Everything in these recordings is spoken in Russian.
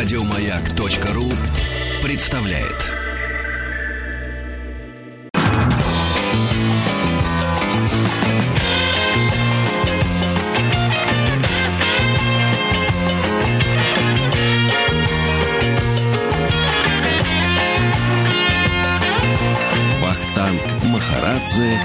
Радиомаяк.ру представляет. Вахтанг Махарадзе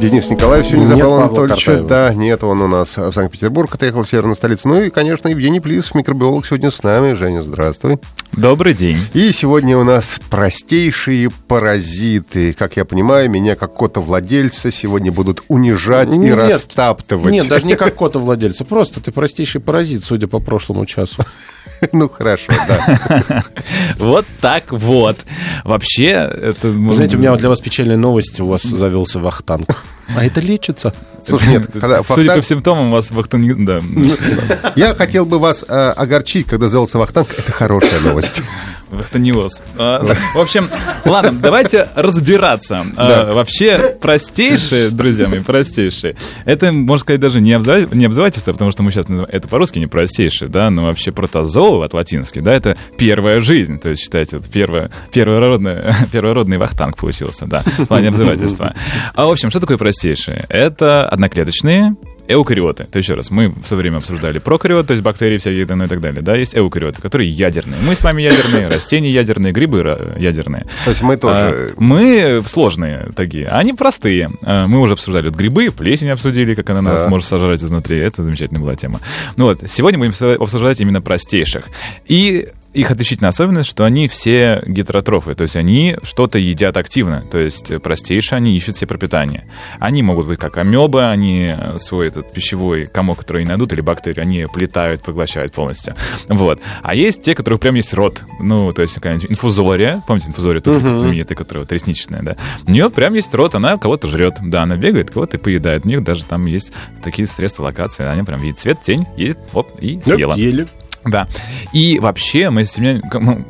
Денис Николаев сегодня Нет забрал Анатольевича. Картаева. Да, нет, он у нас в Санкт-Петербург отъехал в северную столицу. Ну и, конечно, Евгений Плисов, микробиолог, сегодня с нами. Женя, здравствуй. Добрый день. И сегодня у нас простейшие паразиты. Как я понимаю, меня как кота-владельца сегодня будут унижать и Нет. растаптывать. Нет, даже не как кота владельца. Просто ты простейший паразит, судя по прошлому часу. Ну, хорошо, да. Вот так вот. Вообще, это... Вы знаете, у меня вот для вас печальная новость. У вас завелся вахтанг. А это лечится. Слушай, нет, когда Судя по Вахтанг- симптомам, у вас вахтанг... Да. я хотел бы вас э, огорчить, когда завелся Вахтанг. Это хорошая новость. Вахтаниоз. В общем, ладно, давайте разбираться. А, Вообще, простейшие, друзья мои, простейшие. Это, можно сказать, даже не, обзыва- не обзывательство, потому что мы сейчас. Это по-русски не простейшие, да, но вообще протозоо от латински, да, это первая жизнь. То есть, считайте, это первая, первородная, первородный вахтанг получился, да, в плане обзывательства. А, в общем, что такое простейшие? Это одноклеточные эукариоты. То еще раз, мы в свое время обсуждали прокариоты, то есть бактерии всякие ну, и так далее. Да, есть эукариоты, которые ядерные. Мы с вами ядерные, растения ядерные, грибы ядерные. То есть мы тоже... А, мы сложные такие, а они простые. А, Мы уже обсуждали вот грибы, плесень обсудили, как она нас Да. может сожрать изнутри. Это замечательная была тема. Ну вот, сегодня будем с- обсуждать именно простейших. И их отличительная особенность, что они все гетеротрофы, то есть они что-то едят активно, то есть простейшие, они ищут себе пропитание. Они могут быть как амебы, они свой этот пищевой комок, который они найдут, или бактерии, они плетают, поглощают полностью. Вот. А есть те, которых прям есть рот, ну, то есть какая-нибудь инфузория, помните инфузория, туфель знаменитая, которая вот ресничная, да? У нее прям есть рот, она кого-то жрет, да, она бегает, кого-то поедает. У них даже там есть такие средства локации, они прям видит цвет, тень, едет, оп, и съела. Ели. Да. И вообще мы,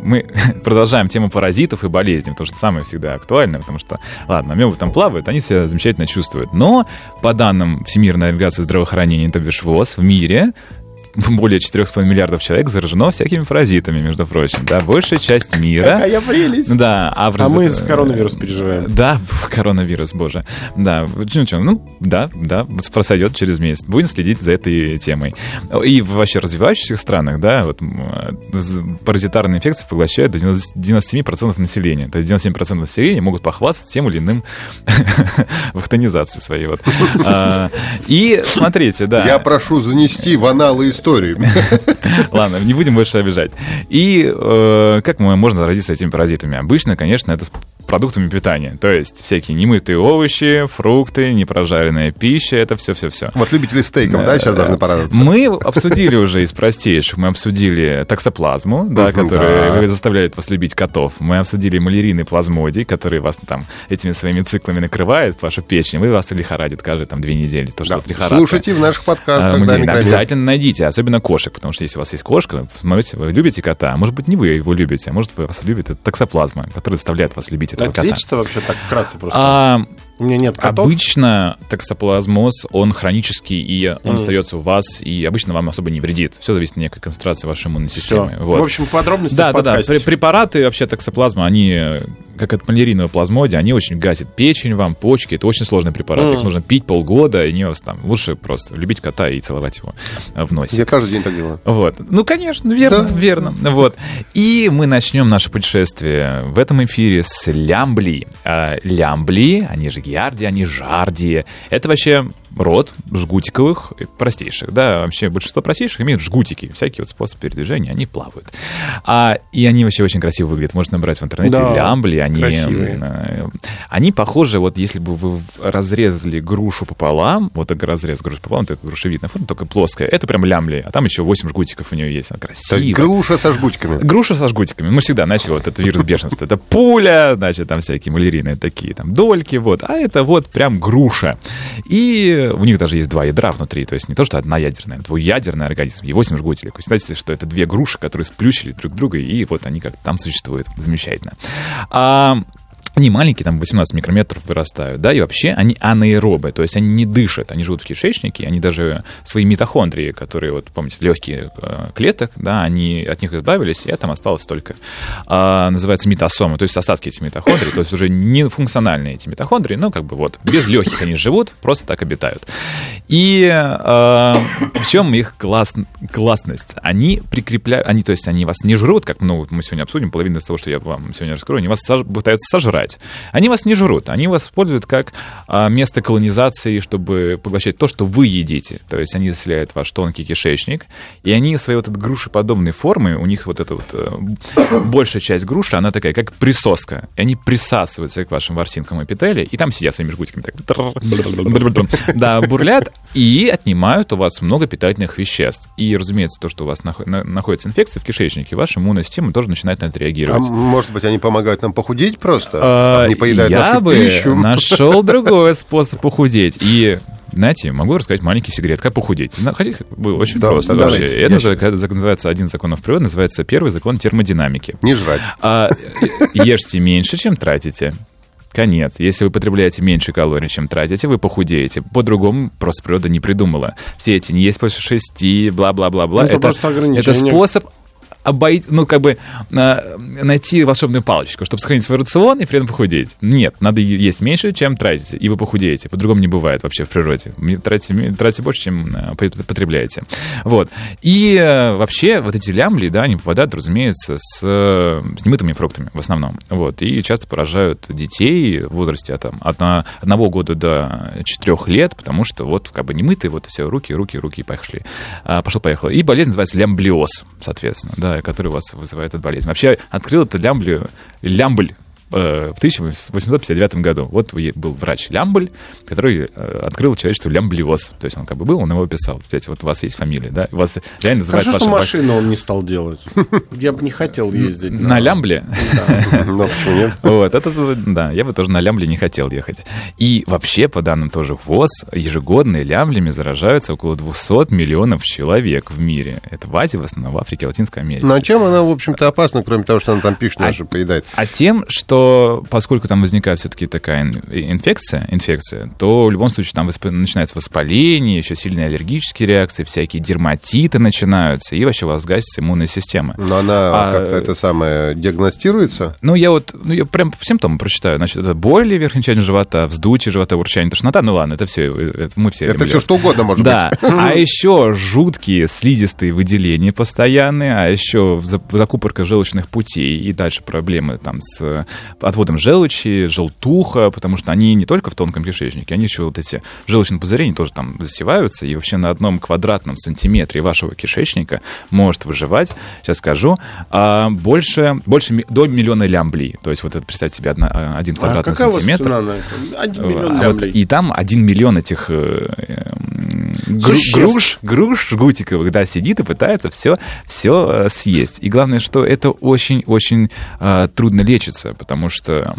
мы, продолжаем тему паразитов и болезней, потому что самое всегда актуальное, потому что, ладно, амебы там плавают, они себя замечательно чувствуют. Но по данным Всемирной организации здравоохранения, то бишь ВОЗ, в мире более 4,5 миллиардов человек заражено всякими паразитами, между прочим. Да, большая часть мира. Какая прелесть. Да, а, в А мы с коронавирус переживаем. да, коронавирус, боже. Да, ну что, ну, да, да, просойдет через месяц. Будем следить за этой темой. И в вообще развивающихся странах, да, вот з- паразитарные инфекции поглощают до 90 97% населения. То есть 97% населения могут похвастаться тем или иным вахтанизацией своей. Вот. А, И смотрите, да. Я прошу занести в аналы истории. Ладно, не будем больше обижать. И э, как можно заразиться этими паразитами? Обычно, конечно, это продуктами питания. То есть всякие немытые овощи, фрукты, непрожаренная пища, это все-все-все. Вот любители стейков, да, сейчас должны порадоваться. Мы обсудили уже из простейших. Мы обсудили таксоплазму, да, которая заставляет вас любить котов. Мы обсудили малярийный плазмодий, который вас там этими своими циклами накрывает, вашу печень, вы вас лихорадит каждые там две недели. То, что Да. Слушайте в наших подкастах, да, микробиом. обязательно найдите, особенно кошек, потому что если у вас есть кошка, смотрите, вы любите кота, может быть не вы его любите, а может вы вас любит таксоплазма, которая заставляет вас любить этого кота. лечится вообще так вкратце просто. А, У меня нет котов. обычно таксоплазмоз, он хронический, и он остается у вас, и обычно вам особо не вредит. Все зависит от некой концентрации вашей иммунной Все. системы. Вот. В общем, подробности Да, да, да. Препараты вообще таксоплазма, они, как от малярийного плазмодия, они очень гасят печень вам, почки. Это очень сложный препарат. Мгм. Их нужно пить полгода, и не вас там лучше просто любить кота и целовать его э, в носик. Я каждый день так делаю. Вот. Ну, конечно, верно, Да. верно. Вот. И мы начнем наше путешествие в этом эфире с лямбли. А, лямбли, они же гиарди, они жарди. Это вообще род жгутиковых, э, простейших, да, вообще большинство простейших имеют жгутики, всякие вот способы передвижения, они плавают. А, и они вообще очень красиво выглядят, можно набрать в интернете Да, лямбли, они, красивые. э, они похожи, вот если бы вы разрезали грушу пополам, вот так разрез груши пополам, это грушевидная форма, только плоская, это прям лямбли, а там еще 8 жгутиков у нее есть, она То есть красивая. груша со жгутиками. Груша со жгутиками. Мы всегда, знаете, вот это вирус бешенства. Это пуля, значит, там всякие малярийные такие там дольки, вот. А это вот прям груша. И у них даже есть два ядра внутри. То есть не то, что одна ядерная, а двуядерный организм. И 8 жгутелек. Вы знаете, что это две груши, которые сплющили друг друга, и вот они как там существуют. Замечательно. А, они маленькие, там 18 микрометров вырастают, да, и вообще они анаэробы, то есть они не дышат, они живут в кишечнике, они даже свои митохондрии, которые, вот помните, легкие э, клеток, да, они от них избавились, и там осталось только, э, называется митосомы, то есть остатки этих митохондрий, то есть уже не функциональные эти митохондрии, но как бы вот без легких они живут, просто так обитают. И э, в чем их класс, классность? Они прикрепляют, они, то есть они вас не жрут, как ну, мы сегодня обсудим, половина из того, что я вам сегодня раскрою, они вас сож, пытаются сожрать, жрать. Они вас не жрут, они вас используют как а, место колонизации, чтобы поглощать то, что вы едите. То есть они заселяют ваш тонкий кишечник, и они своей вот этой грушеподобной формы, у них вот эта вот э, большая часть груши, она такая, как присоска. И они присасываются к вашим ворсинкам эпителия, и там сидят своими жгутиками так, да, бурлят, и отнимают у вас много питательных веществ. И, разумеется, то, что у вас находится инфекция в кишечнике, ваша иммунная система тоже начинает на это реагировать. А может быть, они помогают нам похудеть просто? А, не поедают я бы пищу. нашел другой способ похудеть. И знаете, могу рассказать маленький секрет, как похудеть. Хотя было очень да, просто да, вообще. Давайте, это же, как называется один закон природы, называется первый закон термодинамики. Не жрать. А, ешьте меньше, чем тратите. Конец. Если вы потребляете меньше калорий, чем тратите, вы похудеете. По-другому просто природа не придумала. Все эти не есть после шести, бла-бла-бла-бла. Это, это, это способ обойти, ну, как бы найти волшебную палочку, чтобы сохранить свой рацион и при этом похудеть. Нет, надо есть меньше, чем тратите, и вы похудеете. По-другому не бывает вообще в природе. Тратите, тратите больше, чем э, потребляете. Вот. И э, вообще вот эти лямбли, да, они попадают, разумеется, с, с немытыми фруктами в основном. Вот. И часто поражают детей в возрасте от, от одного года до четырех лет, потому что вот как бы немытые, вот все руки, руки, руки, пошли. А, Пошел-поехал. И болезнь называется лямблиоз, соответственно, да, который у вас вызывает эту болезнь. Вообще открыл это лямблю, лямбль в 1859 году. Вот был врач Лямбль, который э, открыл человечеству лямблиоз. То есть он как бы был, он его описал. Кстати, вот у вас есть фамилия, да? У вас реально называют Хорошо, что машину он не стал делать. Я бы не хотел ездить. На Лямбле? Ну, почему нет? Вот, это, да, я бы тоже на Лямбле не хотел ехать. И вообще, по данным тоже ВОЗ, ежегодно лямблями заражаются около 200 миллионов человек в мире. Это в Азии, в основном, в Африке, Латинской Америке. Ну, а чем она, в общем-то, опасна, кроме того, что она там пищу нашу поедает? А тем, что что поскольку там возникает все-таки такая инфекция, инфекция, то в любом случае там восп... начинается воспаление, еще сильные аллергические реакции, всякие дерматиты начинаются, и вообще у вас гасится иммунная система. Но она а, как-то это самое диагностируется? Ну, я вот, ну, я прям симптомы прочитаю. Значит, это боли в верхней части живота, вздутие живота, урчание, тошнота. Ну ладно, это все, это мы все Это все что угодно может да. быть. Да, а еще жуткие слизистые выделения постоянные, а еще закупорка желчных путей и дальше проблемы там с отводом желчи, желтуха, потому что они не только в тонком кишечнике, они еще вот эти желчные пузыри, они тоже там засеваются, и вообще на одном квадратном сантиметре вашего кишечника может выживать, сейчас скажу, а больше, больше до миллиона лямблей. То есть вот это, представьте себе, одна, а, один квадратный а сантиметр. Цена на это? Один миллион а вот, и там один миллион этих э, гру, груш, груш жгутиковых, да, сидит и пытается все, все э, съесть. И главное, что это очень-очень э, трудно лечится, потому потому что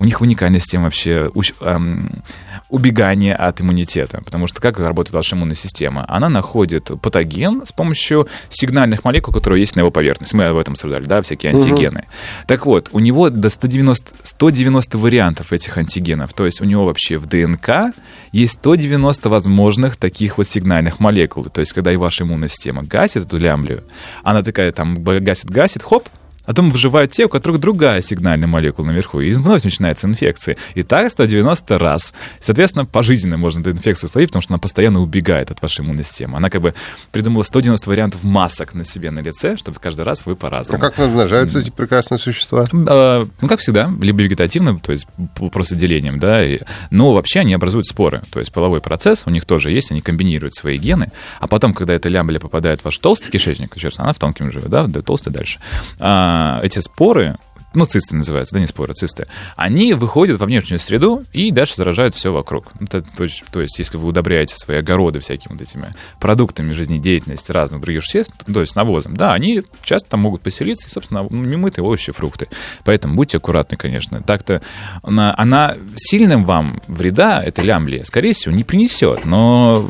у них уникальная система вообще эм, убегания от иммунитета. Потому что как работает ваша иммунная система? Она находит патоген с помощью сигнальных молекул, которые есть на его поверхности. Мы об этом обсуждали, да, всякие антигены. Угу. Так вот, у него до 190, 190 вариантов этих антигенов. То есть у него вообще в ДНК есть 190 возможных таких вот сигнальных молекул. То есть когда и ваша иммунная система гасит эту лямблю, она такая там гасит-гасит, хоп, а потом выживают те, у которых другая сигнальная молекула наверху, и вновь начинается инфекция. И так 190 раз. Соответственно, пожизненно можно эту инфекцию словить, потому что она постоянно убегает от вашей иммунной системы. Она как бы придумала 190 вариантов масок на себе на лице, чтобы каждый раз вы по-разному. А как размножаются эти прекрасные существа? А, ну, как всегда, либо вегетативно, то есть просто делением, да, и, но вообще они образуют споры, то есть половой процесс у них тоже есть, они комбинируют свои гены, а потом, когда эта лямбля попадает в ваш толстый кишечник, раз, она в тонком живет, да, толстый дальше, а, эти споры ну, цисты называются, да, не споры, цисты, они выходят во внешнюю среду и дальше заражают все вокруг. Это, то, есть, то есть, если вы удобряете свои огороды всякими вот этими продуктами жизнедеятельности разных других существ, то есть навозом, да, они часто там могут поселиться, и, собственно, немытые овощи, фрукты. Поэтому будьте аккуратны, конечно. Так-то она, она сильным вам вреда, эта лямблия, скорее всего, не принесет, но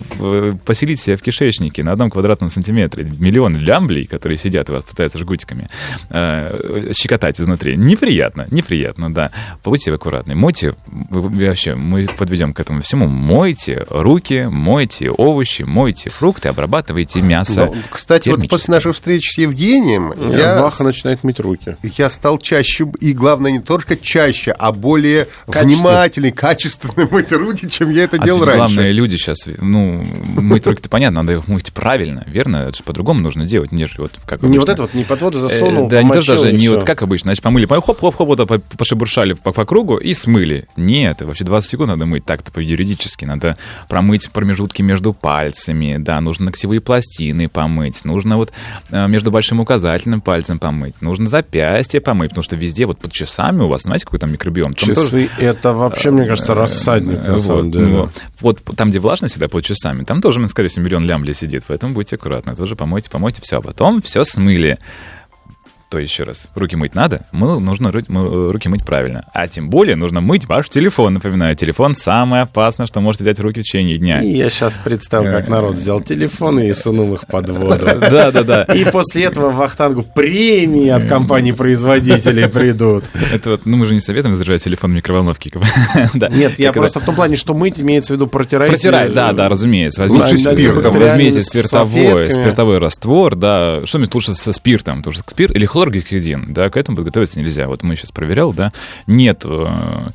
поселить себя в кишечнике на одном квадратном сантиметре миллион лямблей, которые сидят и вас пытаются жгутиками э, щекотать изнутри, смыли. Неприятно, неприятно, да. Будьте аккуратны. Мойте, вообще, мы подведем к этому всему. Мойте руки, мойте овощи, мойте фрукты, обрабатывайте мясо. Ну, Кстати, вот после нашей встречи с Евгением я, Ваха начинает мыть руки. я стал чаще, и главное, не только чаще, а более Качественно. внимательный, качественно мыть руки, чем я это А делал раньше. главное, люди сейчас, ну, мыть руки-то понятно, надо их мыть правильно, верно? Это же по-другому нужно делать, нежели вот как Не вот это вот, не под воду Э, засунул, Да, не даже не вот как обычно, значит, помыли, по- хоп-хоп-хоп, вот по- пошебуршали по, по кругу и смыли. Нет, вообще 20 секунд надо мыть так-то по-юридически. Надо промыть промежутки между пальцами, да, нужно ногтевые пластины помыть, нужно вот э, между большим указательным пальцем помыть, нужно запястье помыть, потому что везде вот под часами у вас, знаете, какой там микробиом? Там тоже- Часы, это вообще, мне кажется, рассадник, Э, на самом вот, деле. ну, вот там, где влажно всегда под часами, там тоже, скорее всего, миллион лямблей сидит, поэтому будьте аккуратны, тоже помойте, помойте, все, а потом все смыли. То еще раз, руки мыть надо, мы, нужно ру- мы, э, руки мыть правильно. А тем более нужно мыть ваш телефон. Напоминаю, телефон самое опасное, что можете взять в руки в течение дня. И я сейчас представил, как народ взял телефоны и сунул их под воду. Да, да, да. И после этого в Вахтангу премии от компаний-производителей придут. Это вот, ну мы же не советуем заряжать телефон в микроволновке. Нет, я просто в том плане, что мыть имеется в виду протирать. Протирать, да, да, разумеется. Лучше спиртом. Возьмите спиртовой, спиртовой раствор, да. Что-нибудь лучше со спиртом, потому что спирт или хлоргексидин, да, к этому подготовиться нельзя. Вот мы сейчас проверял, да, нет э,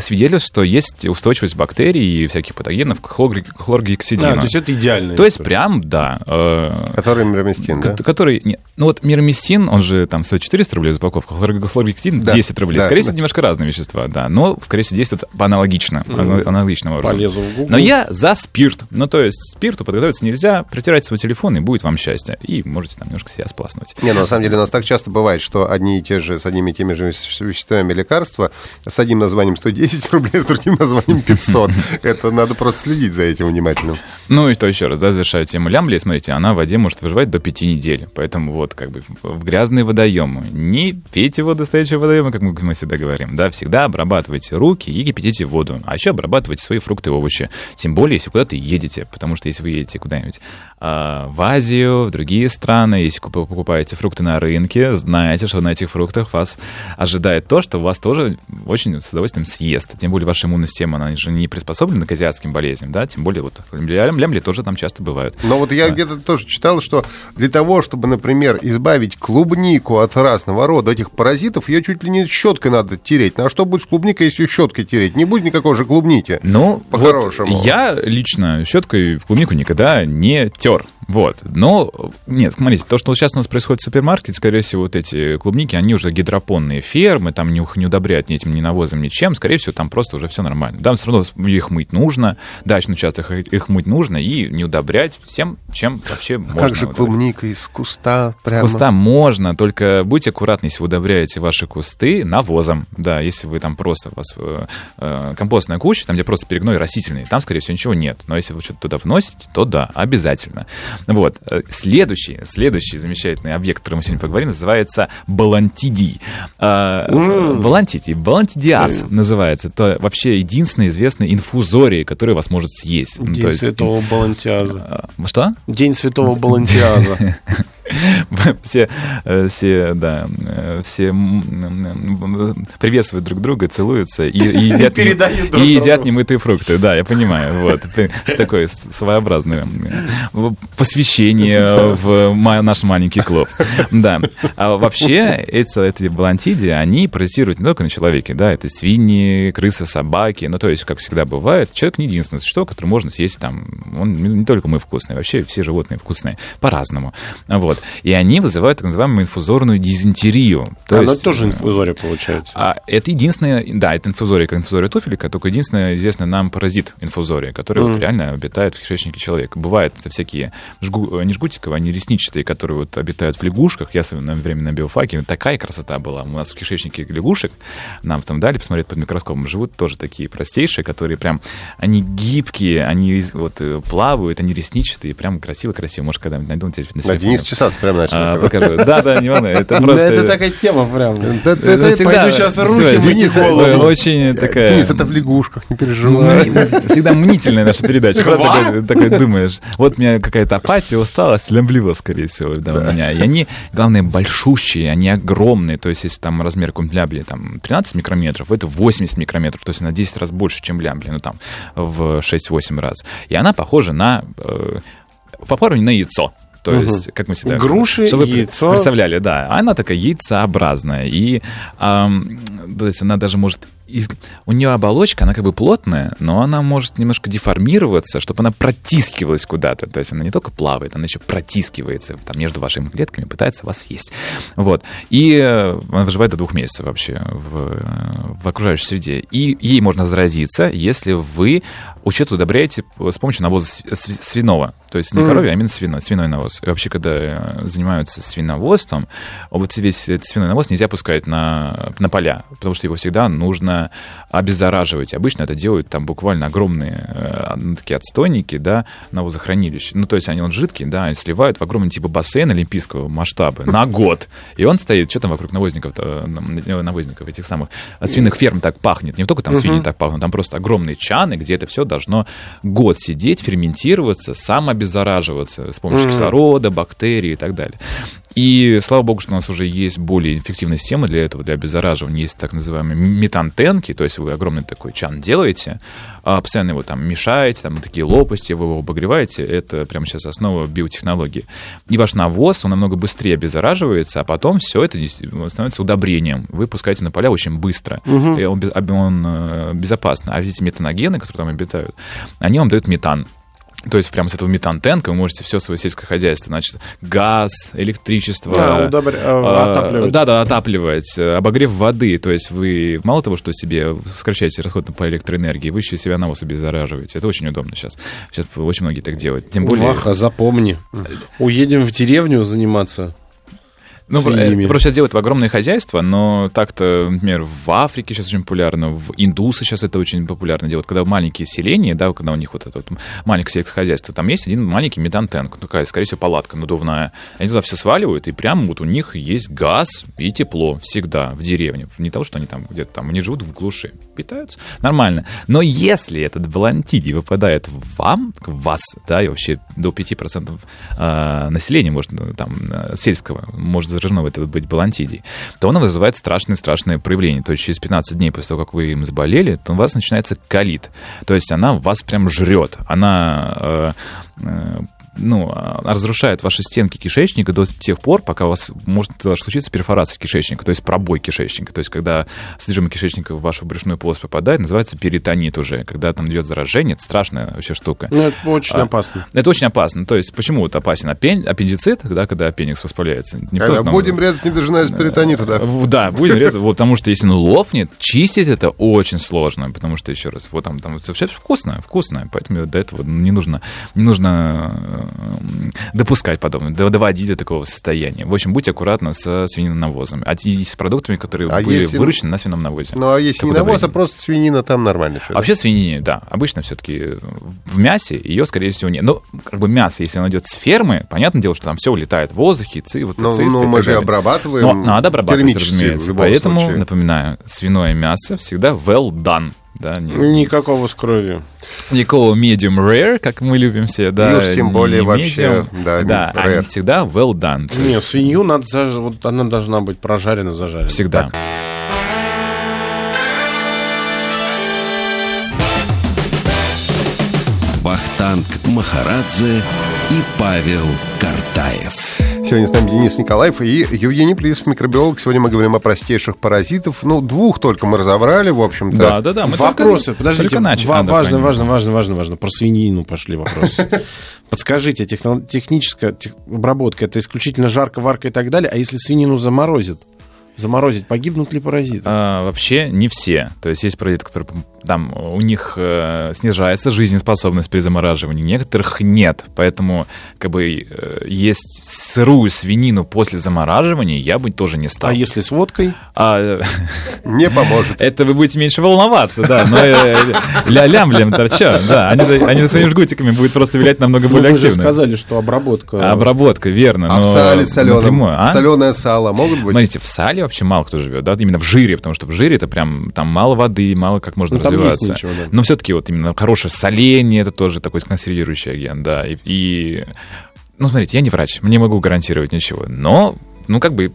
свидетельств, что есть устойчивость бактерий и всяких патогенов к хлорг- хлоргексидину. А, то есть это идеально. То есть прям, да. э, Который мироместин, да? ко- Который, не- ну вот мироместин, он же там стоит 400 рублей за упаковку, хлор- хлоргексидин Да, 10 рублей. да, скорее всего, да. немножко разные вещества, да. Но, скорее всего, действуют по аналогично, ана- аналогичным образом. Полезу в Google. Но я за спирт. Ну, то есть спирту подготовиться нельзя, протирайте свой телефон, и будет вам счастье. И можете там немножко себя спласнуть. Не, ну, на самом деле у нас так часто бывает, что одни и те же, с одними и теми же веще- веществами лекарства с одним названием 110 рублей, с другим названием 500. Это надо просто следить за этим внимательно. Ну и то еще раз, да, завершаю тему лямбли. Смотрите, она в воде может выживать до 5 недель. Поэтому вот как бы в- грязные водоемы. Не пейте воду стоячего водоема, как мы, всегда говорим. Да, всегда обрабатывайте руки и кипятите воду. А еще обрабатывайте свои фрукты и овощи. Тем более, если куда-то едете. Потому что если вы едете куда-нибудь а, в Азию, в другие страны, если куп- покупаете фрукты на рынке, знаете, что на этих фруктах вас ожидает то, что вас тоже очень с удовольствием съест. Тем более ваша иммунная система, она же не приспособлена к азиатским болезням, да, тем более вот лям- лямбли тоже там часто бывают. Но вот я где-то тоже читал, что для того, чтобы, например, избавить клубнику от разного рода этих паразитов, ее чуть ли не щеткой надо тереть. Ну а что будет с клубникой, если щеткой тереть? Не будет никакой же клубники. Ну, По-хорошему. вот я лично щеткой в клубнику никогда не тер. Вот. Но, нет, смотрите, то, что сейчас у нас происходит в супермаркете, скорее всего, вот эти клубники, они уже гидропонные фермы, там не, не удобряют ни этим, ни навозом, ничем. Скорее всего, там просто уже все нормально. Да, все равно их мыть нужно, дачный участок их- мыть нужно и не удобрять всем, чем вообще можно. как же клубника из куста С прямо? куста можно, только будьте аккуратны, если вы удобряете ваши кусты навозом. Да, если вы там просто, у вас э, э, компостная куча, там, где просто перегной растительный, там, скорее всего, ничего нет. Но если вы что-то туда вносите, то да, обязательно. Вот. Э, Следующий, следующий замечательный объект, о котором мы сегодня поговорим, называется балантидий. А, э, Балантидий, балантидиаз называется. Это вообще единственный известный инфузорий, который вас может съесть. Ну, День то есть- Святого Балантиаза. А, Что? День Святого Балантиаза. все, э, все, да, э, все приветствуют друг друга, целуются и, и едят, друг и едят немытые фрукты. Да, я понимаю. Вот. Такое своеобразное э, посвящение в наш маленький клуб. Да. А вообще эти, эти балантиди, они паразитируют не только на человеке, да, это свиньи, крысы, собаки. Ну, то есть, как всегда бывает, человек не единственное существо, которое можно съесть там. Он не только мы вкусные, вообще все животные вкусные по-разному. Вот. И они вызывают так называемую инфузорную дизентерию. То Оно есть, тоже инфузория получается. а это единственное, да, это инфузория, как инфузория туфелика, только единственный известный нам паразит инфузория, который вот Мгм. реально обитает в кишечнике человека. Бывают это всякие жгу, э, не жгутиковые, они ресничатые, которые вот обитают в лягушках. Я свое время на биофаке, такая красота была. У нас в кишечнике лягушек, нам там дали посмотреть под микроскопом, живут тоже такие простейшие, которые прям, они гибкие, они вот э, плавают, они ресничатые, прям красиво-красиво. Может, когда-нибудь найду на на. Денис часами чесаться прям начал. А, покажу. Да, да, не волнуй, это Да, просто... Это такая тема прям. Это да, всегда- пойду щас руки мыть голову. Очень такая... Денис, это в лягушках, не переживай. Всегда мнительная наша передача. Когда такой, такой думаешь, вот у меня какая-то апатия, усталость, лямбливо, скорее всего, да, у меня. И они, главное, большущие, они огромные. То есть, если там размер какой-нибудь лямбли там 13 микрометров, это 80 микрометров. То есть, она 10 раз больше, чем лямбли, ну там в 6-8 раз. И она похожа на... э, похожа на яйцо. То есть, как мы всегда... Груши, чтобы яйцо. Представляли, да. Она такая яйцеобразная. И ам, то есть она даже может... из- У нее оболочка, она как бы плотная, но она может немножко деформироваться, чтобы она протискивалась куда-то. То есть она не только плавает, она еще протискивается там, между вашими клетками, пытается вас съесть. Вот. И э, она выживает до двух месяцев вообще в, в окружающей среде. И ей можно заразиться, если вы учет удобряете с помощью навоза св- св- свиного. То есть не коровья, а именно свиной, свиной навоз. И вообще, когда э, занимаются свиноводством, вот весь этот свиной навоз нельзя пускать на, на поля, потому что его всегда нужно обеззараживать. Обычно это делают там буквально огромные э, ну, такие отстойники, да, навозохранилища. Ну, то есть они он жидкий, да, и сливают в огромный типа бассейн олимпийского масштаба на год. И он стоит, что там вокруг навозников, навозников этих самых от свиных ферм так пахнет. Не только там свиньи так пахнут, там просто огромные чаны, где это все должно год сидеть, ферментироваться, самообеззараживаться с помощью кислорода, бактерий и так далее. И слава богу, что у нас уже есть более эффективная система для этого, для обеззараживания. Есть так называемые метантенки, то есть вы огромный такой чан делаете, а постоянно его там мешаете, там такие лопасти, вы его обогреваете. Это прямо сейчас основа биотехнологии. И ваш навоз, он намного быстрее обеззараживается, а потом все это становится удобрением. Вы пускаете на поля очень быстро, и он, он, э, безопасно. А эти метаногены, которые там обитают, они вам дают метан. То есть прямо с этого метантенка вы можете все свое сельское хозяйство, значит, газ, электричество, Да, удобря- э, а, отапливать. Да, да, отапливать, э, обогрев воды. То есть вы мало того, что себе сокращаете расход по электроэнергии, вы еще и себя навоз обеззараживаете. Это очень удобно сейчас. Сейчас очень многие так делают. Тем более... Ваха, запомни. Уедем в деревню заниматься. Ну, про- свиньями. э, просто сейчас делают в огромные хозяйства, но так-то, например, в Африке сейчас очень популярно, в индусы сейчас это очень популярно делают, когда маленькие селения, да, когда у них вот это вот маленькое сельское хозяйство, там есть один маленький метантенк, такая, скорее всего, палатка надувная. Они туда все сваливают, и прямо вот у них есть газ и тепло всегда в деревне. Не того, что они там где-то там, они живут в глуши, питаются, нормально. Но если этот балантиди выпадает вам, вас, да, и вообще до 5% э, населения, может, ну, там, э, сельского, может заражено в это быть балантидий, то оно вызывает страшные-страшные проявления. То есть через 15 дней после того, как вы им заболели, то у вас начинается колит. То есть она вас прям жрет. Она э, э, ну, а, разрушает ваши стенки кишечника до тех пор, пока у вас может случиться перфорация кишечника, то есть пробой кишечника. То есть когда содержимое кишечника в вашу брюшную полость попадает, называется перитонит уже. Когда там идет заражение, это страшная вообще штука. Ну, это очень А, опасно. Это очень опасно. То есть почему это опасен? Аппен- Аппендицит, да, когда аппендикс воспаляется. Никто Когда нам- будем резать, не дожидаясь перитонита, да. Да, будем резать, вот, потому что если он лопнет, чистить это очень сложно, потому что, еще раз, вот там, там все вкусное, вкусное, поэтому до этого не нужно, не нужно э, допускать подобное, до- доводить до такого состояния. В общем, будьте аккуратны со свининым навозом, а и с продуктами, которые А были если- выращены на свином навозе. Ну, а если не навоз, а просто свинина, там нормально всё, А да? Вообще свинине, да, обычно все-таки в мясе ее, скорее всего, нет. Но как бы мясо, если оно идет с фермы, понятное дело, что там все улетает в воздухе, ци, вот Ну, цисты ну, и мы же обрабатываем Но надо обрабатывать, термически, разумеется. Поэтому, случае. напоминаю, свиное мясо всегда well done. Да, не- Никакого с кровью. Никакого medium rare, как мы любим все, да. И уж тем не более medium. вообще, да, да, rare. они всегда well done. То Не, есть свинью надо заж... вот она должна быть прожарена, зажарена. всегда. Вахтанг Махарадзе и Павел Картаев. Сегодня с нами Денис Николаев и Евгений Плисов, микробиолог. Сегодня мы говорим о простейших паразитов. Ну, двух только мы разобрали, в общем-то. Да, да, да. мы Вопросы, только- подождите, только начали. ва- важно, важно, важно, важно, важно. Про свинину пошли вопросы. Подскажите, техно- техническая тех- обработка, это исключительно жарко, варка и так далее, а если свинину заморозит? Заморозить, погибнут ли паразиты? А, вообще не все. То есть есть паразиты, которые там у них э, снижается жизнеспособность при замораживании, некоторых нет. Поэтому как бы э, есть сырую свинину после замораживания я бы тоже не стал. А если с водкой? А, Не поможет. это вы будете меньше волноваться, да. Но э, ля-лям-лям торча, да. Они, они своими жгутиками будут просто вилять намного более вы же активно. сказали, что обработка... Обработка, верно. А в сале напрямую, а? Соленое сало могут быть? Смотрите, в сале вообще мало кто живет, да, именно в жире, потому что в жире это прям там мало воды, мало как можно Ну, развиваться. ничего, да. Но все-таки вот именно хорошее соление это тоже такой консервирующий агент, да. И, и- ну, смотрите, я не врач, не могу гарантировать ничего, но ну, как бы,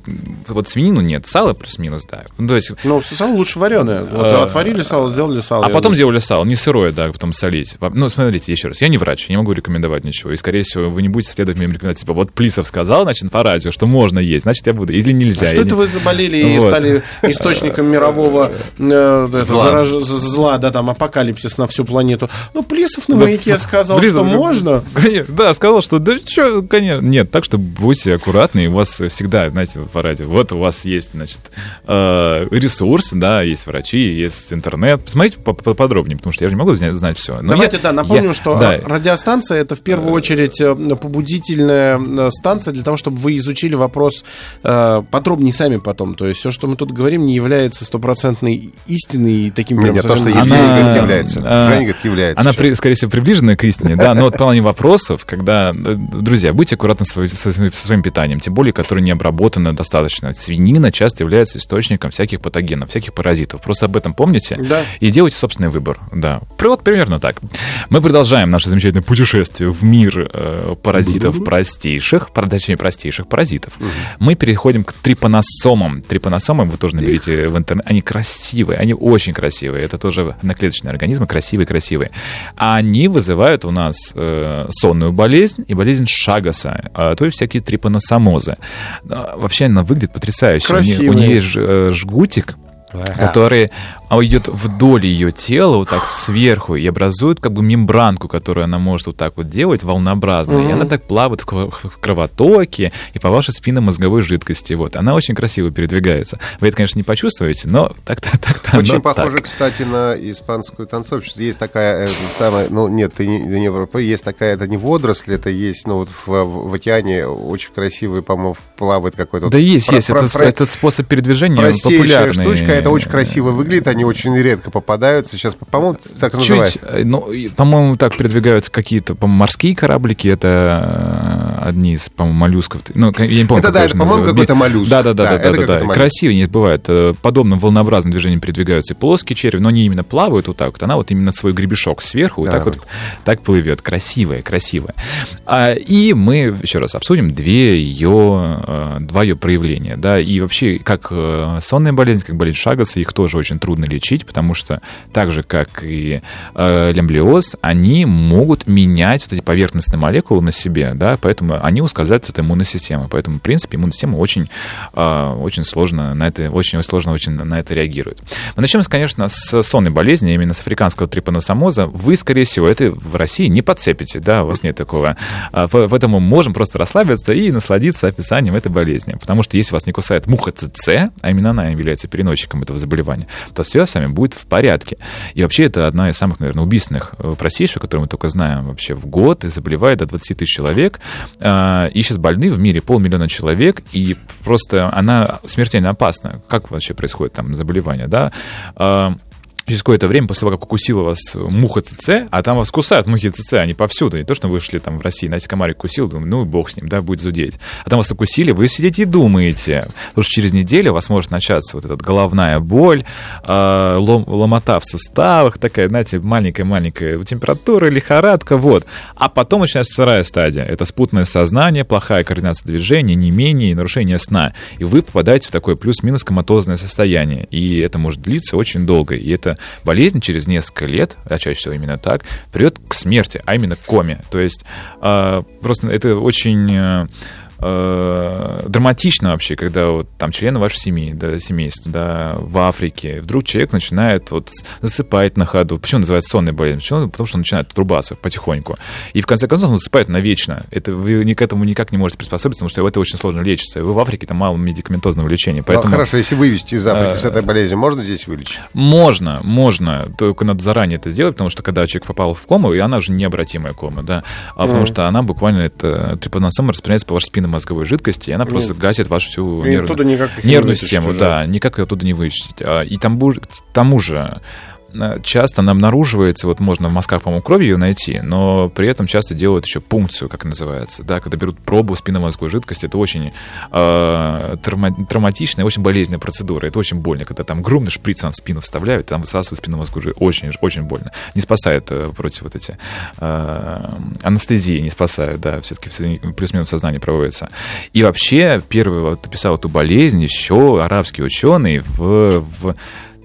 вот свинину нет, сало плюс-минус, да. Ну, то есть, Ну, сало лучше вареное. Вот А, отварили сало, сделали сало. а и потом сделали сало, не сырое, да, потом солить. Ну, смотрите, еще раз, я не врач, я не могу рекомендовать ничего. И, скорее всего, вы не будете следовать моим рекомендациям. Типа, вот Плисов сказал, значит, по радио, что можно есть, значит, я буду. Или нельзя. А что это не- вы заболели и Вот. стали источником мирового э, Зла. зараж- з- зла, да, там, апокалипсис на всю планету? Ну, Плисов на Да, маяке сказал, Плисов, что можно. Конечно, да, сказал, что да что, конечно, нет, так что будьте аккуратны, и у вас всегда, знаете, вот по радио, вот у вас есть, значит, э, ресурс, да, есть врачи, есть интернет. Посмотрите по- по- подробнее, потому что я же не могу знать, все. Давайте, да, напомним, что а, радиостанция это в первую очередь э, побудительная э, станция для того, чтобы вы изучили вопрос э, подробнее сами потом. То есть все, что мы тут говорим, не является стопроцентной истиной и таким Не, прям не, то, что Евгений Она- говорит, является. а, говорит, является. Она, при- скорее всего, приближена к истине, да, но вот плане вопросов, когда, э, друзья, будьте аккуратны со, своим- питанием, тем более, которое не обработано достаточно. Свинина часто является источником всяких патогенов, всяких паразитов. Просто об этом помните Да. и делайте собственный выбор. Да, вот примерно так. Мы продолжаем наше замечательное путешествие в мир э, паразитов простейших, пар- точнее, простейших паразитов. Мы переходим к трипаносомам. Трипаносомы вы тоже наберите в интернет. Они красивые, они очень красивые. Это тоже одноклеточные организмы, красивые-красивые. Они вызывают у нас э, сонную болезнь и болезнь Шагаса, а, то есть всякие трипаносомозы. Вообще она выглядит потрясающе. У нее- У нее есть э, жгутик, который а, идет вдоль ее тела, вот так сверху, и образует как бы мембранку, которую она может вот так вот делать, волнообразно. И она так плавает в кро- в кровотоке и по вашей спинномозговой жидкости. Вот. Она очень красиво передвигается. Вы это, конечно, не почувствуете, но так-то так-то Очень похоже, так. кстати, на испанскую танцовщицу. Есть такая э, самая, ну нет, ты не, не в- есть такая, это не водоросль, это есть, ну вот в, в океане очень красивый, по-моему, плавает какой-то. Да есть, про- есть. про- Этот, про- этот способ передвижения популярный. штучка, это очень красиво выглядит, они очень редко попадаются. Сейчас, по-моему, так Чуть, называется. э, ну, по-моему, так передвигаются какие-то, морские кораблики, это э, одни из, по-моему, моллюсков. Ну, я не помню, Это да, это, по-моему, какой-то моллюск. Да, да, да, Да, да, да, да, да. моллюск. Красивые не бывают. Э, Подобным волнообразным движением передвигаются и плоские черви, но они именно плавают вот так вот. Она вот именно свой гребешок сверху вот Да. так вот так плывет. Красивая, красивая. А, и мы еще раз обсудим две ее, два ее проявления. Да, и вообще, как сонная болезнь, как болезнь Шагаса, их тоже очень трудно лечить, потому что так же, как и э, лямблиоз, они могут менять вот эти поверхностные молекулы на себе, да, поэтому они ускользают от иммунной системы. Поэтому, в принципе, иммунная система очень, э, очень сложно на это, очень сложно очень на это реагирует. Мы начнем, конечно, с сонной болезни, именно с африканского трипаносомоза. Вы, скорее всего, это в России не подцепите, да, у вас нет такого. А, по- Поэтому можем просто расслабиться и насладиться описанием этой болезни. Потому что если вас не кусает муха ЦЦ, а именно она является переносчиком этого заболевания, то все вами будет в порядке. И вообще это одна из самых, наверное, убийственных э, простейших, которые мы только знаем вообще в год, и заболевает до 20 тысяч человек. А, И сейчас больны в мире полмиллиона человек, и просто она смертельно опасна. Как вообще происходит там заболевание, да? А, через какое-то время, после того, как укусила вас муха ЦЦ, а там вас кусают мухи ЦЦ, они повсюду. Не то, что вы шли там в России, знаете, комарик кусил, думаю, ну бог с ним, да, будет зудеть. А там вас укусили, вы сидите и думаете. Потому что через неделю у вас может начаться вот эта головная боль, э, лом- ломота в суставах, такая, знаете, маленькая-маленькая температура, лихорадка, вот. А потом начинается вторая стадия. Это спутное сознание, плохая координация движения, не менее, нарушение сна. И вы попадаете в такое плюс-минус коматозное состояние. И это может длиться очень долго. И это болезнь через несколько лет, а чаще всего именно так, приведет к смерти, а именно к коме. То есть э, просто это очень... э, э, драматично вообще, когда вот там члены вашей семьи, да, семейства, да, в Африке, вдруг человек начинает вот засыпать на ходу. Почему называется сонная болезнь? Почему? Потому что он начинает отрубаться потихоньку. И в конце концов он засыпает навечно. Это вы к этому никак не можете приспособиться, потому что это очень сложно лечится. Вы в Африке там мало медикаментозного лечения. Поэтому, ну, хорошо, если вывести из Африки с этой болезнью, можно здесь вылечить? Можно, можно. Только надо заранее это сделать, потому что когда человек попал в кому, и она уже необратимая кома, да, а потому что она буквально, это трипаносома распространяется по вашей спинномозговой жидкости, и она просто гасит вашу всю нервную, нервную систему, да, никак оттуда не вычистить. А, и там, к тому же часто она обнаруживается, вот можно в мазках, по-моему, крови ее найти, но при этом часто делают еще пункцию, как называется, да, когда берут пробу спинномозговой жидкости, это очень э, травма- травматичная, очень болезненная процедура, это очень больно, когда там грубный шприц в спину вставляют, там высасывают спинномозговую жидкость, очень, очень больно. Не спасает э, против вот эти э, анестезии, не спасают, да, все-таки плюс-минус сознание проводится. И вообще, первый вот описал эту болезнь еще арабский ученый в, в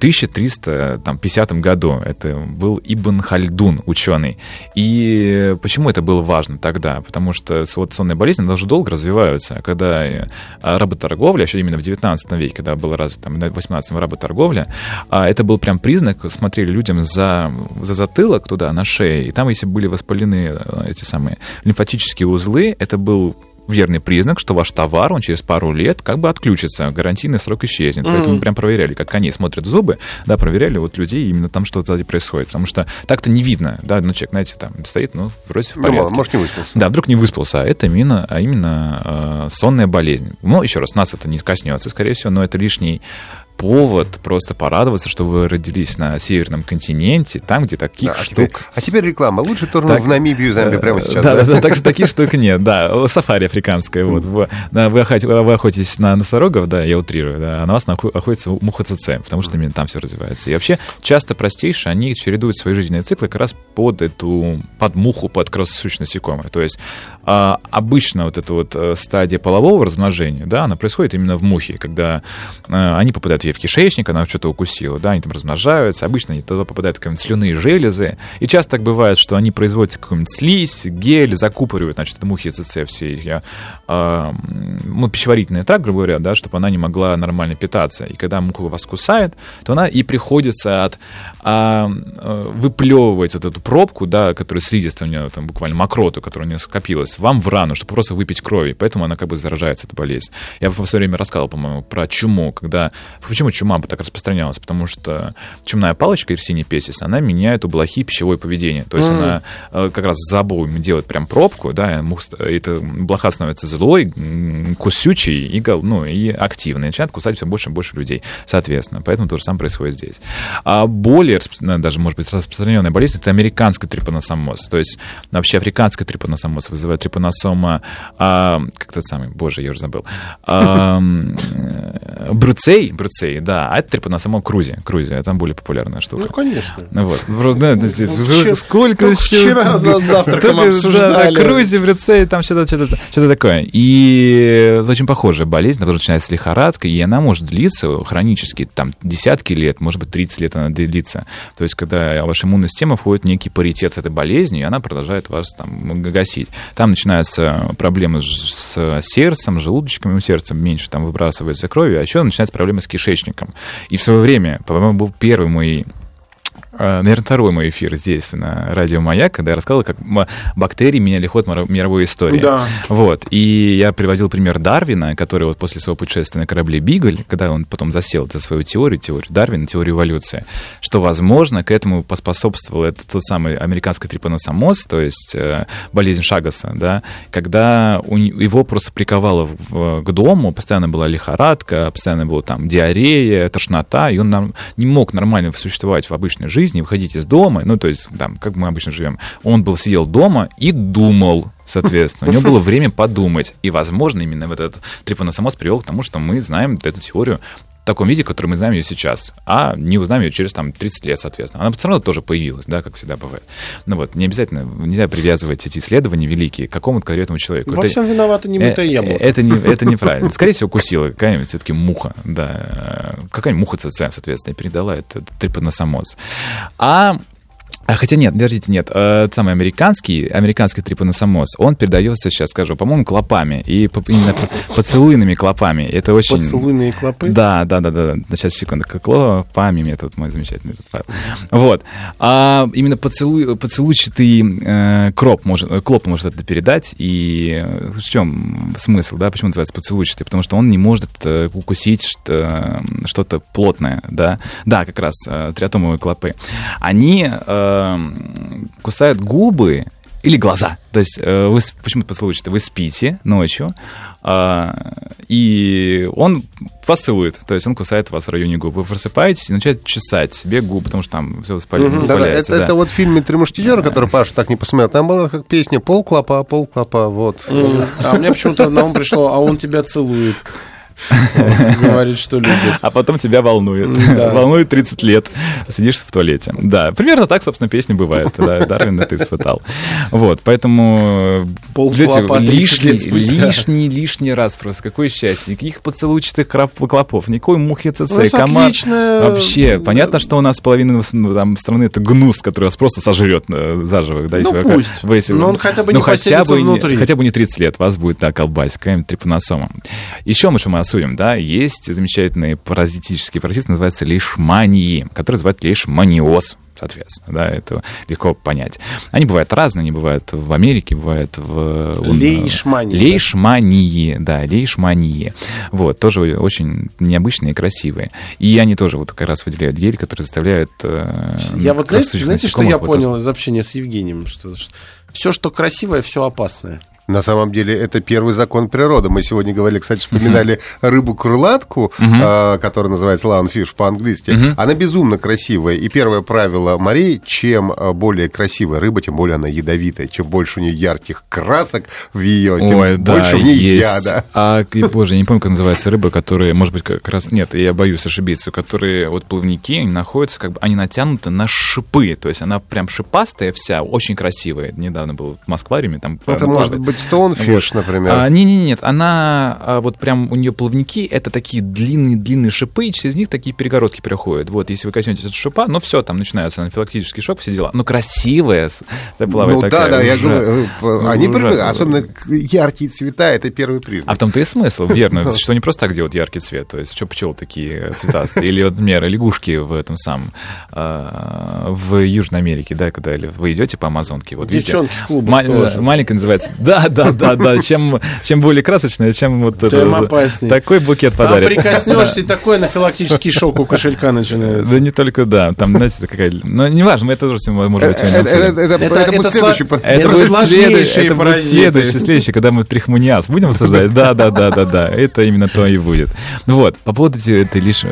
1350 году. Это был Ибн Хальдун, ученый. И почему это было важно тогда? Потому что сонная болезнь она уже долго развиваются. Когда э, работорговля, еще именно в 19 веке, когда была развита, там, в 18 работорговля, а это был прям признак, смотрели людям за, за затылок туда, на шее, и там, если были воспалены э, эти самые лимфатические узлы, это был верный признак, что ваш товар, он через пару лет как бы отключится, гарантийный срок исчезнет. Mm-hmm. Поэтому прям проверяли, как они смотрят зубы, да, проверяли вот людей, именно там что сзади происходит. Потому что так-то не видно, да, ну, человек, знаете, там стоит, ну, вроде в порядке. Думал, может, не выспался. Да, вдруг не выспался, а это именно, а именно э, сонная болезнь. Ну, еще раз, нас это не коснется, скорее всего, но это лишний повод просто порадоваться, что вы родились на северном континенте, там, где таких да, а штук... Теперь, а теперь реклама. Лучше турнул в Намибию, Замбию прямо сейчас. Да, да, да, так же таких штук нет, да. Сафари африканское, вот. Вы, вы, охотитесь на носорогов, да, я утрирую, да, а на вас охотится муха ЦЦ, потому что именно там все развивается. И вообще, часто простейшие, они чередуют свои жизненные циклы как раз под эту, под муху, под кроссосущность насекомых. То есть а, обычно вот эта вот э, стадия полового размножения, да, она происходит именно в мухе, когда они попадают ей в кишечник, она что-то укусила, да, они там размножаются, обычно они туда попадают какие-нибудь слюные железы, и часто так бывает, что они производят какую-нибудь слизь, гель, закупоривают, значит, мухи ЦЦ все их, э, ну, пищеварительный тракт, грубо говоря, да, чтобы она не могла нормально питаться. И когда муха вас кусает, то она и приходится от а, выплевывать вот эту пробку, да, которая слизистая у нее, там, буквально мокроту, которая у нее скопилась, вам в рану, чтобы просто выпить крови, поэтому она как бы заражается, эта болезнь. Я в свое время рассказывал, по-моему, про чуму, когда... Почему чума бы так распространялась? Потому что чумная палочка Ирсини песис, она меняет у блохи пищевое поведение. То есть mm. она э, как раз зобовыми делает прям пробку, да, и эта блоха становится злой, кусючий и, ну, и активный. Начинает кусать все больше и больше людей, соответственно. Поэтому то же самое происходит здесь. А более, даже, может быть, распространенная болезнь, это американский трипаносомоз. То есть вообще африканский трипаносомоз вызывает трипаносома, а, как тот самый, боже, я уже забыл, а, бруцей, бруцей, да, а это трипаносома крузи, крузи, это более популярная штука. Ну, конечно. Вот. Да, здесь, ну, сколько еще... Вчера за завтраком обсуждали. Да, крузи, бруцей, там что-то, что-то, что-то такое. И очень похожая болезнь, которая начинается с лихорадкой, и она может длиться хронически, там, десятки лет, может быть, 30 лет она длится. То есть, когда ваша иммунная система входит в некий паритет с этой болезнью, и она продолжает вас там гасить. Там начинаются проблемы с сердцем, желудочками у сердца меньше там выбрасывается крови, а еще начинаются проблемы с кишечником. И в свое время, по-моему, был первый мой наверное, второй мой эфир здесь, на радио «Маяк», когда я рассказывал, как бактерии меняли ход мировой истории. Да. Вот. И я приводил пример Дарвина, который вот после своего путешествия на корабле «Бигль», когда он потом засел за свою теорию, теорию Дарвина, теорию эволюции, что, возможно, к этому поспособствовал этот тот самый американский трипаносомоз, то есть э, болезнь Шагаса, да, когда у, его просто приковало в, к дому, постоянно была лихорадка, постоянно была там диарея, тошнота, и он нам, не мог нормально существовать в обычной жизни, жизни, выходить из дома, ну, то есть, там, как мы обычно живем, он был, сидел дома и думал, соответственно. У него было время подумать. И, возможно, именно этот трипаносомоз привел к тому, что мы знаем эту теорию в таком виде, который мы знаем ее сейчас, а не узнаем ее через там 30 лет, соответственно. Она все равно тоже появилась, да, как всегда бывает. Ну вот, не обязательно, нельзя привязывать эти исследования великие к какому-то конкретному человеку. Во это, всем виновата не мытое яблоко. Это, не, это неправильно. Скорее всего, укусила какая-нибудь все-таки муха, да, какая-нибудь муха ЦЦ, соответственно, и передала этот трипаносомоз. А А хотя нет, подождите, нет. Э, самый американский, американский трипаносомоз, он передается, сейчас скажу, по-моему, клопами. И по, именно поцелуйными клопами. Это очень... Поцелуйные клопы? Да, да, да, да. Сейчас, секунду. Клопами метод мой замечательный этот файл. Вот. А именно поцелуй, поцелуйчатый э, кроп может, клоп может это передать. И в чем смысл, да? Почему называется поцелуйчатый? Потому что он не может э, укусить что, что-то плотное, да? Да, как раз э, триатомовые клопы. Они... Э, Эм, кусают губы или глаза. То есть э, вы почему-то поцелуете, вы спите ночью, э, и он вас целует, то есть он кусает вас в районе губ. Вы просыпаетесь и начинает чесать себе губы, потому что там все воспаляется. Угу, да, это, да. это вот в фильме «Три мушкетера», который Паша так не посмотрел, там была как песня «Пол клопа, пол клопа», вот. А мне почему-то на ум пришло, а он тебя целует. Говорит, что любит. А потом тебя волнует. Волнует 30 лет. Сидишь в туалете. Да, примерно так, собственно, песня бывает. Да, Дарвин это испытал. Вот, поэтому... лишний, лишний, раз просто. Какое счастье. Никаких поцелуйчатых клопов, никакой мухи ЦЦ, команд. Вообще, понятно, что у нас половина ну, страны это гнус, который вас просто сожрет э, заживо. Да, ну, пусть. Но он хотя бы не ну, хотя бы, внутри. Хотя бы не 30 лет вас будет, да, колбасить, какая-нибудь. Еще мы что мы осудим, да, есть замечательный паразитический паразит, называется лишмании, который называют лишманиоз соответственно, да, это легко понять. Они бывают разные, они бывают в Америке, бывают в... Лейшмании. Лейшмании, да, лейшмании. Вот, тоже очень необычные и красивые. И они тоже вот как раз выделяют гель, который заставляет... Э, я вот, знаете, знаете что я понял из общения с Евгением? Что, что все, что красивое, все опасное. На самом деле это первый закон природы. Мы сегодня говорили, кстати, вспоминали рыбу-крылатку, uh-huh. которая называется lionfish по-английски. Uh-huh. Она безумно красивая. И первое правило морей, чем а, более красивая рыба, тем более она ядовитая. Чем больше у нее ярких красок в ее, тем Ой, больше да, в ней есть. яда. А, боже, я не помню, как называется рыба, которая, может быть, как раз... Нет, я боюсь ошибиться. Которые вот плавники, они находятся, как бы, они натянуты на шипы. То есть она прям шипастая вся, очень красивая. Недавно был в Москвариуме, там... Это может быть Stonefish, вот. например. А, не, не, нет, она а, вот прям у нее плавники это такие длинные-длинные шипы, и через них такие перегородки переходят. Вот, если вы коснетесь от шипа, ну все, там начинается анафилактический шок, все дела. Но красивая плавает Ну такая, да, да, я говорю, э, они ну, особенно яркие цвета, это первый признак. А в том-то и смысл, верно, что не просто так делают яркий цвет, то есть что пчелы такие цветастые, или, вот, например, лягушки в этом самом, а, в Южной Америке, да, когда вы идете по Амазонке, вот Девчонки видите, в клубах тоже. Маленькая называется, да, да, да, да. Чем, чем более красочная, чем вот Тем опаснее. такой букет подарит. Там прикоснешься, и такой анафилактический шок у кошелька начинается. Да не только, да. Там, знаете, какая... Но неважно, мы это тоже, может быть, сегодня Это будет следующий Это будет следующий, это будет следующий, следующий, когда мы трихмуниаз будем обсуждать. Да, да, да, да, да. Это именно то и будет. Вот, по поводу этой лишь...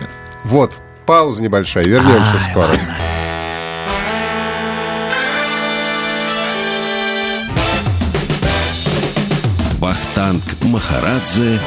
Вот, пауза небольшая, вернемся скоро. Вахтанг Махарадзе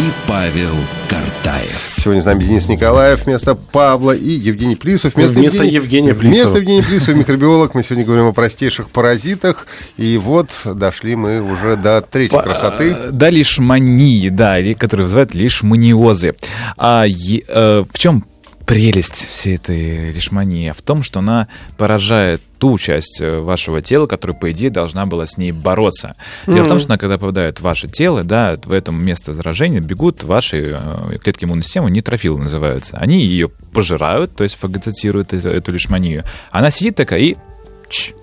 и Павел Картаев. Сегодня с нами Денис Николаев вместо Павла и Евгений Плисов вместо, вместо Евгения, Евгения Плисова. Вместо Евгения Плисова, микробиолог. Мы сегодня говорим о простейших паразитах. И вот дошли мы уже до третьей По, красоты. Э, до лишмании, да, которые вызывают лишманиозы. А, е, э, в чем прелесть всей этой лишмании в том, что она поражает ту часть э, вашего тела, которая, по идее, должна была с ней бороться. Дело mm-hmm. в том, что она, когда попадает в ваше тело, да, в этом место заражения бегут ваши э, клетки иммунной системы, нейтрофилы называются. Они ее пожирают, то есть фагоцитируют эту, лишманию. Она сидит такая и... Ч,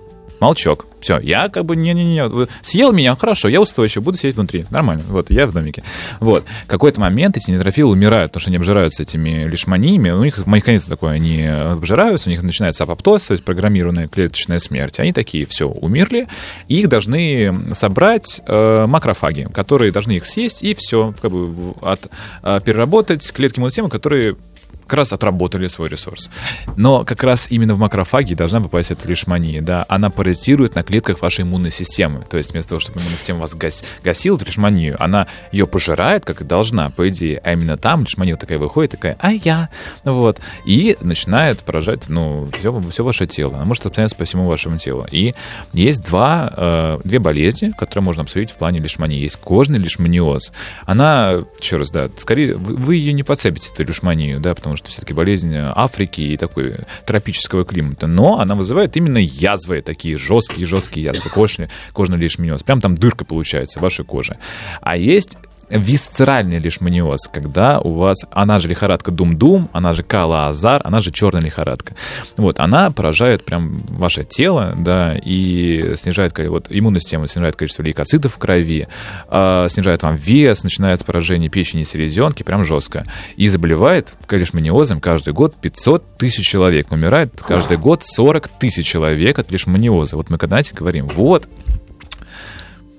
молчок. Все, я как бы не-не-не, съел меня, хорошо, я устойчив, буду сидеть внутри, нормально, вот, я в домике. Вот, в какой-то момент эти нейтрофилы умирают, потому что они обжираются этими лишманиями, у них механизм такой, они обжираются, у них начинается апоптоз, то есть программированная клеточная смерть. Они такие, все, умерли, и их должны собрать э, макрофаги, которые должны их съесть, и все, как бы от, э, переработать клетки системы, которые как раз отработали свой ресурс. Но как раз именно в макрофаге должна попасть эта лишмания, да, она паразитирует на клетках вашей иммунной системы. То есть вместо того, чтобы иммунная система вас гас, гасила, лишманию, она ее пожирает, как и должна, по идее. А именно там лишмания такая выходит, такая, а я, вот, и начинает поражать, ну, все, все ваше тело. Она может распространяться по всему вашему телу. И есть два, э, две болезни, которые можно обсудить в плане лишмании. Есть кожный лишманиоз. Она, еще раз, да, скорее, вы, вы ее не подцепите, эту лишманию, да, потому потому что все-таки болезнь Африки и такой тропического климата. Но она вызывает именно язвы, такие жесткие-жесткие язвы, кожный, кожный лишманиоз. Прям там дырка получается в вашей коже. А есть висцеральный лишманиоз, когда у вас, она же лихорадка дум-дум, она же кала-азар, она же черная лихорадка. Вот, она поражает прям ваше тело, да, и снижает вот, иммунную систему, снижает количество лейкоцитов в крови, э, снижает вам вес, начинается поражение печени и селезенки, прям жестко. И заболевает лишманиозом каждый год 500 тысяч человек. Умирает каждый год 40 тысяч человек от лишманиоза. Вот мы когда, знаете, говорим, вот,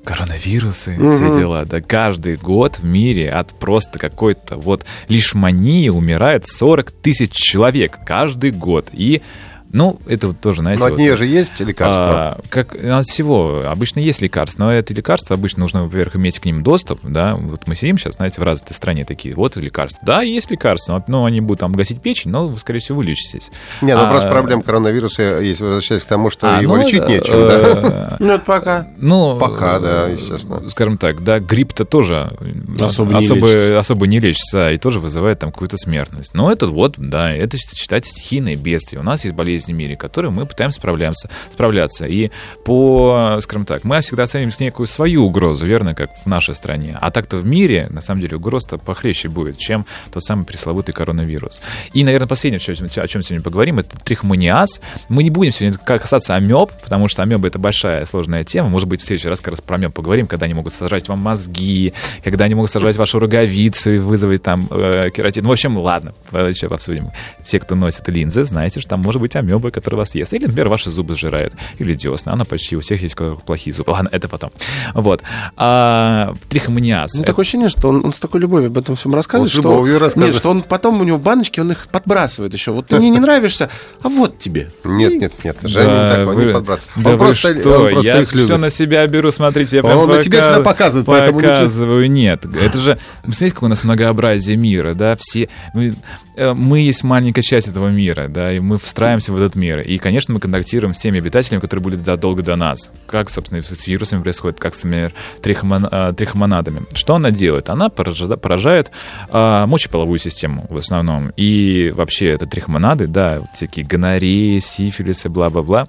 коронавирусы, угу. все дела. Да каждый год в мире от просто какой-то вот лишмании умирает 40 тысяч человек каждый год. И ну, это вот тоже, знаете... Но от вот, нее же есть лекарства? А, как, от всего. Обычно есть лекарства, но это лекарства обычно нужно, во-первых, иметь к ним доступ, да. Вот мы сидим сейчас, знаете, в развитой стране такие, вот лекарства. Да, есть лекарства, но они будут там гасить печень, но вы, скорее всего, вылечитесь. Не, ну а, просто проблема коронавируса, если возвращаясь к тому, что а, его ну, лечить нечем, э, да. Ну, это пока. Ну, пока, да, естественно. Скажем так, да, грипп-то тоже особо, особо, особо не лечится, и тоже вызывает там какую-то смертность. Но это вот, да, это считать стихийное бедствие. У нас есть болезни в мире, которые мы пытаемся справляться. справляться. И по, скажем так, мы всегда оценим некую свою угрозу, верно, как в нашей стране. А так-то в мире, на самом деле, угроз-то похлеще будет, чем тот самый пресловутый коронавирус. И, наверное, последнее, о чем сегодня поговорим, это трихомониаз. Мы не будем сегодня касаться амеб, потому что амебы — это большая сложная тема. Может быть, в следующий раз как раз про амеб поговорим, когда они могут сажать вам мозги, когда они могут сажать вашу роговицу и вызвать там э, кератин. Ну, в общем, ладно, обсудим. Все, кто носит линзы, знаете, что там может быть амеба, которая вас ест. Или, например, ваши зубы сжирают. Или десна. Она почти у всех есть плохие зубы. Ладно, это потом. Вот. А, трихомониаз. Ну, такое ощущение, что он, он с такой любовью об этом всем рассказывает. Он что, рассказывает. Нет, что он потом у него баночки, он их подбрасывает еще. Вот ты мне не нравишься, а вот тебе. Нет, нет, нет. Женя да, не так, он вы, не подбрасывает. Да он, просто, что? он просто Я все на себя беру, смотрите, я Он на себя всегда показывает, поэтому Показываю, нет. Это же, смотрите, какое у нас многообразие мира, да, все... Э, мы есть маленькая часть этого мира, да, и мы встраиваемся в этот мир. И, конечно, мы контактируем с теми обитателями, которые были задолго до нас. Как, собственно, с вирусами происходит, как с, трихомон, э, трихомонадами. Что она делает? Она поражает, поражает а, мочеполовую систему в основном. И вообще это трихомонады, да, всякие гонореи, сифилисы, бла-бла-бла.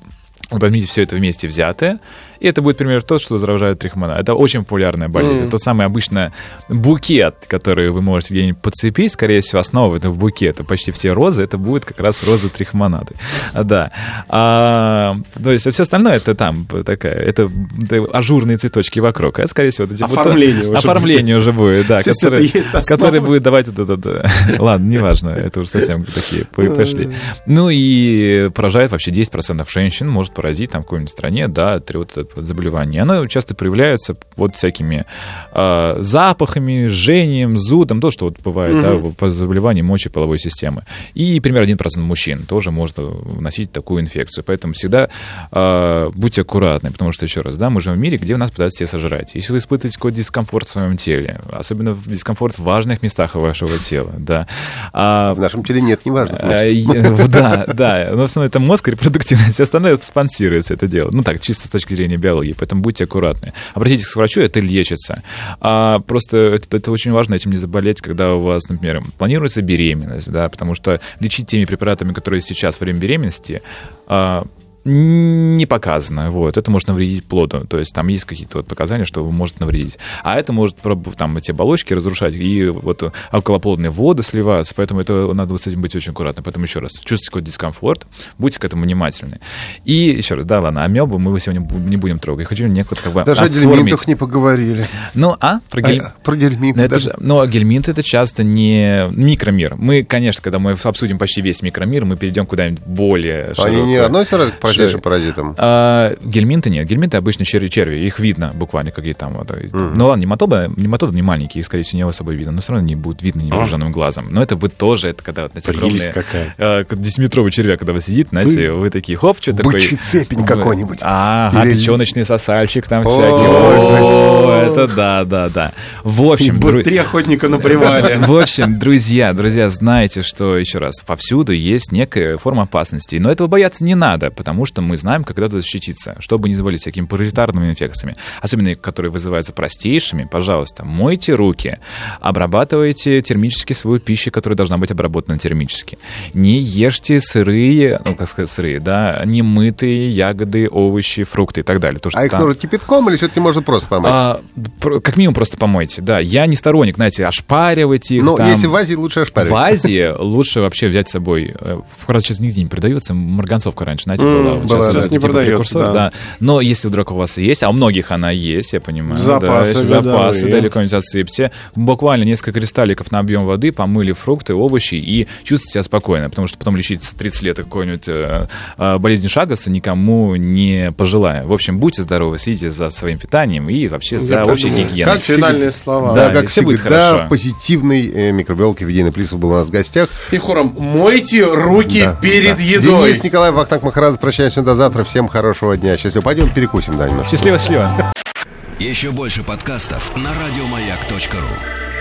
Вот возьмите все это вместе взятое, и это будет, пример, то, что заражает трихомона. Это очень популярная болезнь. Mm. Это самый обычный букет, который вы можете где-нибудь подцепить. Скорее всего, основа этого букета, почти все розы, это будет как раз розы трихомонады. Да. А, то есть, а все остальное это там такая, это, это ажурные цветочки вокруг. Это, скорее всего, это оформление, уже, оформление уже будет, да, который, который будет давать это, это, ладно, неважно, это уже совсем такие пошли. Ну и поражает вообще 10% женщин, может поразить там в какой-нибудь стране, да, вот заболеваний. Оно часто проявляется вот всякими э, запахами, жжением, зудом, то, что вот бывает mm-hmm. да, по заболеванию мочеполовой системы. И примерно 1% мужчин тоже может носить такую инфекцию. Поэтому всегда э, будьте аккуратны, потому что, еще раз, да, мы живем в мире, где у нас пытаются все сожрать. Если вы испытываете какой-то дискомфорт в своем теле, особенно в дискомфорт в важных местах вашего тела, да. А, в нашем теле нет неважных а. Да, да, но в основном это мозг, репродуктивность, все остальное спонсируется это дело. Ну так, чисто с точки зрения биологии, поэтому будьте аккуратны. Обратитесь к врачу, это лечится. А просто это, это очень важно этим не заболеть, когда у вас, например, планируется беременность, да, потому что лечить теми препаратами, которые сейчас во время беременности, а, не показано. Вот. Это может навредить плоду. То есть там есть какие-то вот показания, что может навредить. А это может там эти оболочки разрушать, и вот околоплодные воды сливаются, поэтому это надо с этим быть очень аккуратно. Поэтому еще раз, чувствуйте какой-то дискомфорт, будьте к этому внимательны. И еще раз, да, ладно, амебу мы сегодня не будем трогать. Я хочу некуда как бы Даже оформить. о гельминтах не поговорили. Ну, а? Про, гель... а, про гельминты ну, даже. Же, ну, а гельминты это часто не микромир. Мы, конечно, когда мы обсудим почти весь микромир, мы перейдем куда-нибудь более Они не относятся к простейшим паразитам? А, гельминты нет. Гельминты обычно черви, черви. Их видно буквально, какие там. Вот. Mm-hmm. Ну ладно, нематоды, нематоды не маленькие, их, скорее всего, не особо видно. Но все равно не будут видно невооруженным oh. глазом. Но это будет тоже, это когда вот, знаете, огромные... какая. Э, 10-метровый червяк, когда вы сидите, знаете, вы, вы такие, хоп, что такое... Бычий цепень какой-нибудь. А, Или... печеночный сосальщик там всякий. О, это да, да, да. В общем... Три охотника на привале. В общем, друзья, друзья, знаете, что, еще раз, повсюду есть некая форма опасности. Но этого бояться не надо, потому потому что мы знаем, как надо защититься, чтобы не заболеть всякими паразитарными инфекциями, особенно которые вызываются простейшими. Пожалуйста, мойте руки, обрабатывайте термически свою пищу, которая должна быть обработана термически. Не ешьте сырые, ну, как сказать, сырые, да, немытые ягоды, овощи, фрукты и так далее. То, а их там... нужно кипятком или все-таки можно просто помыть? А, как минимум просто помойте, да. Я не сторонник, знаете, ошпаривать их. Ну, если в Азии лучше ошпаривать. В Азии лучше вообще взять с собой, правда, сейчас нигде не продается, марганцовка раньше, знаете, mm, была. Была, сейчас, не типа продается, да. да. Но если вдруг у вас есть, а у многих она есть, я понимаю. Запасы, да, запасы, да, какой-нибудь отсыпьте. Буквально несколько кристалликов на объем воды, помыли фрукты, овощи и чувствуйте себя спокойно, потому что потом лечить 30 лет какой-нибудь э, э, болезнью Шагаса никому не пожелаю. В общем, будьте здоровы, следите за своим питанием и вообще за общей гигиеной. Как финальные слова. Да, да как все всегда, будет хорошо. позитивный э, микробиолог Евгений Плисов был у нас в гостях. И хором мойте руки да, перед да. едой. Денис Николаев, Вахтанг Махарадзе, прощаемся до завтра. Всем хорошего дня. Счастливо. Пойдем перекусим, да, немножко. Счастливо, счастливо. Еще больше подкастов на радиомаяк.ру